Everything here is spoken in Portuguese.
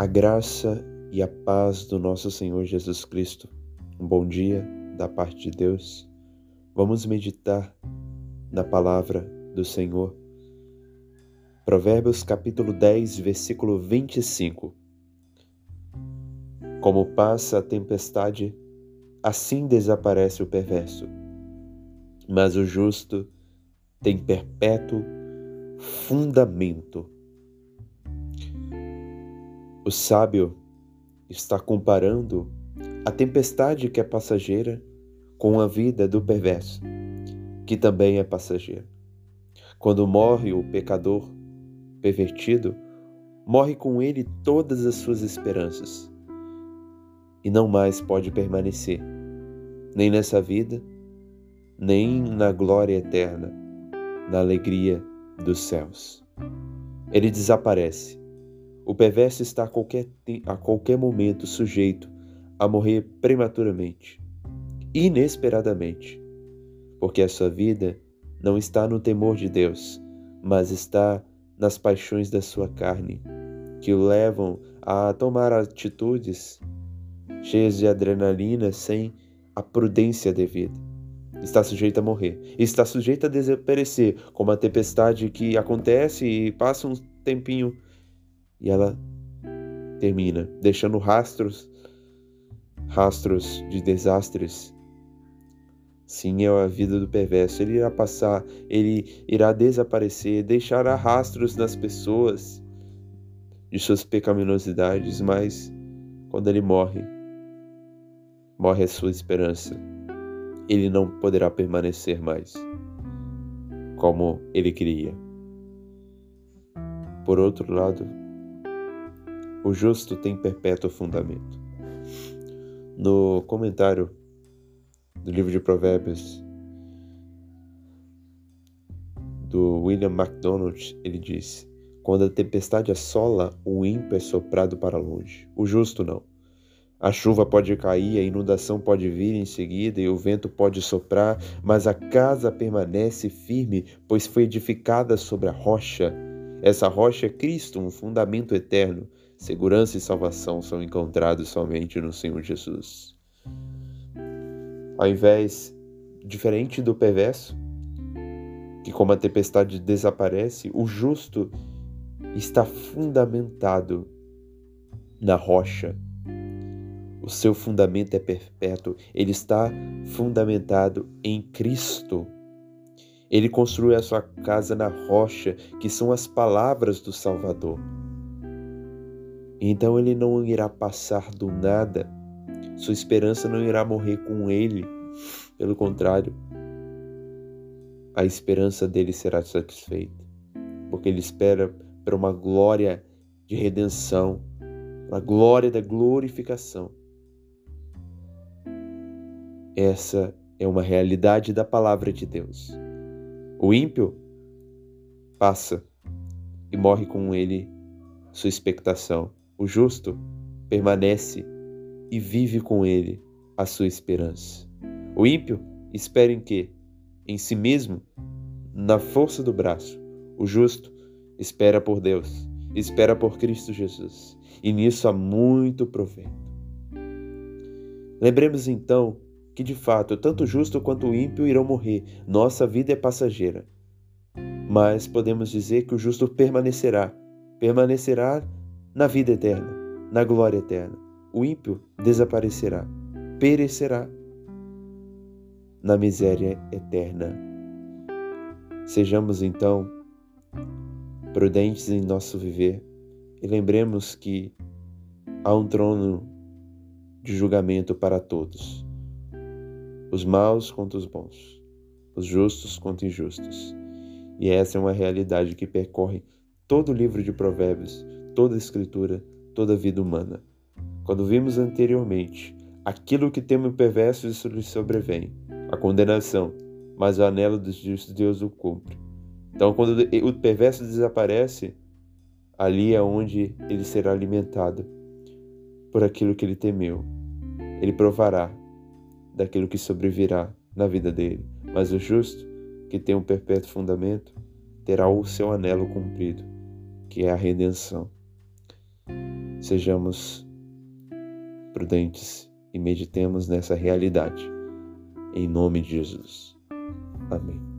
A graça e a paz do nosso Senhor Jesus Cristo. Um bom dia da parte de Deus. Vamos meditar na palavra do Senhor. Provérbios capítulo 10, versículo 25. Como passa a tempestade, assim desaparece o perverso, mas o justo tem perpétuo fundamento. O sábio está comparando a tempestade que é passageira com a vida do perverso, que também é passageira. Quando morre o pecador pervertido, morre com ele todas as suas esperanças e não mais pode permanecer, nem nessa vida, nem na glória eterna, na alegria dos céus. Ele desaparece. O perverso está a qualquer, a qualquer momento sujeito a morrer prematuramente, inesperadamente, porque a sua vida não está no temor de Deus, mas está nas paixões da sua carne, que o levam a tomar atitudes cheias de adrenalina sem a prudência devida. Está sujeita a morrer, está sujeita a desaparecer, como a tempestade que acontece e passa um tempinho e ela termina, deixando rastros, rastros de desastres. Sim, é a vida do perverso. Ele irá passar, ele irá desaparecer, deixará rastros nas pessoas de suas pecaminosidades, mas quando ele morre, morre a sua esperança ele não poderá permanecer mais como ele queria. Por outro lado, o justo tem perpétuo fundamento. No comentário do livro de Provérbios do William MacDonald, ele diz: Quando a tempestade assola, o ímpio é soprado para longe, o justo não. A chuva pode cair, a inundação pode vir em seguida e o vento pode soprar, mas a casa permanece firme, pois foi edificada sobre a rocha. Essa rocha é Cristo, um fundamento eterno. Segurança e salvação são encontrados somente no Senhor Jesus. Ao invés, diferente do perverso, que como a tempestade desaparece, o justo está fundamentado na rocha o seu fundamento é perpétuo, ele está fundamentado em Cristo. Ele construiu a sua casa na rocha, que são as palavras do Salvador. Então ele não irá passar do nada, sua esperança não irá morrer com ele. Pelo contrário, a esperança dele será satisfeita, porque ele espera para uma glória de redenção, a glória da glorificação. Essa é uma realidade da palavra de Deus. O ímpio passa e morre com ele sua expectação. O justo permanece e vive com ele a sua esperança. O ímpio espera em quê? Em si mesmo, na força do braço. O justo espera por Deus, espera por Cristo Jesus. E nisso há muito proveito. Lembremos então que de fato tanto o justo quanto o ímpio irão morrer. Nossa vida é passageira. Mas podemos dizer que o justo permanecerá, permanecerá na vida eterna, na glória eterna. O ímpio desaparecerá, perecerá na miséria eterna. Sejamos então prudentes em nosso viver e lembremos que há um trono de julgamento para todos os maus contra os bons, os justos contra injustos. E essa é uma realidade que percorre todo o livro de Provérbios, toda a Escritura, toda a vida humana. Quando vimos anteriormente aquilo que teme o perverso, isso lhe sobrevém, a condenação, mas o anelo dos justos Deus o cumpre. Então, quando o perverso desaparece, ali é onde ele será alimentado por aquilo que ele temeu. Ele provará daquilo que sobrevirá na vida dele. Mas o justo, que tem um perpétuo fundamento, terá o seu anelo cumprido, que é a redenção. Sejamos prudentes e meditemos nessa realidade. Em nome de Jesus. Amém.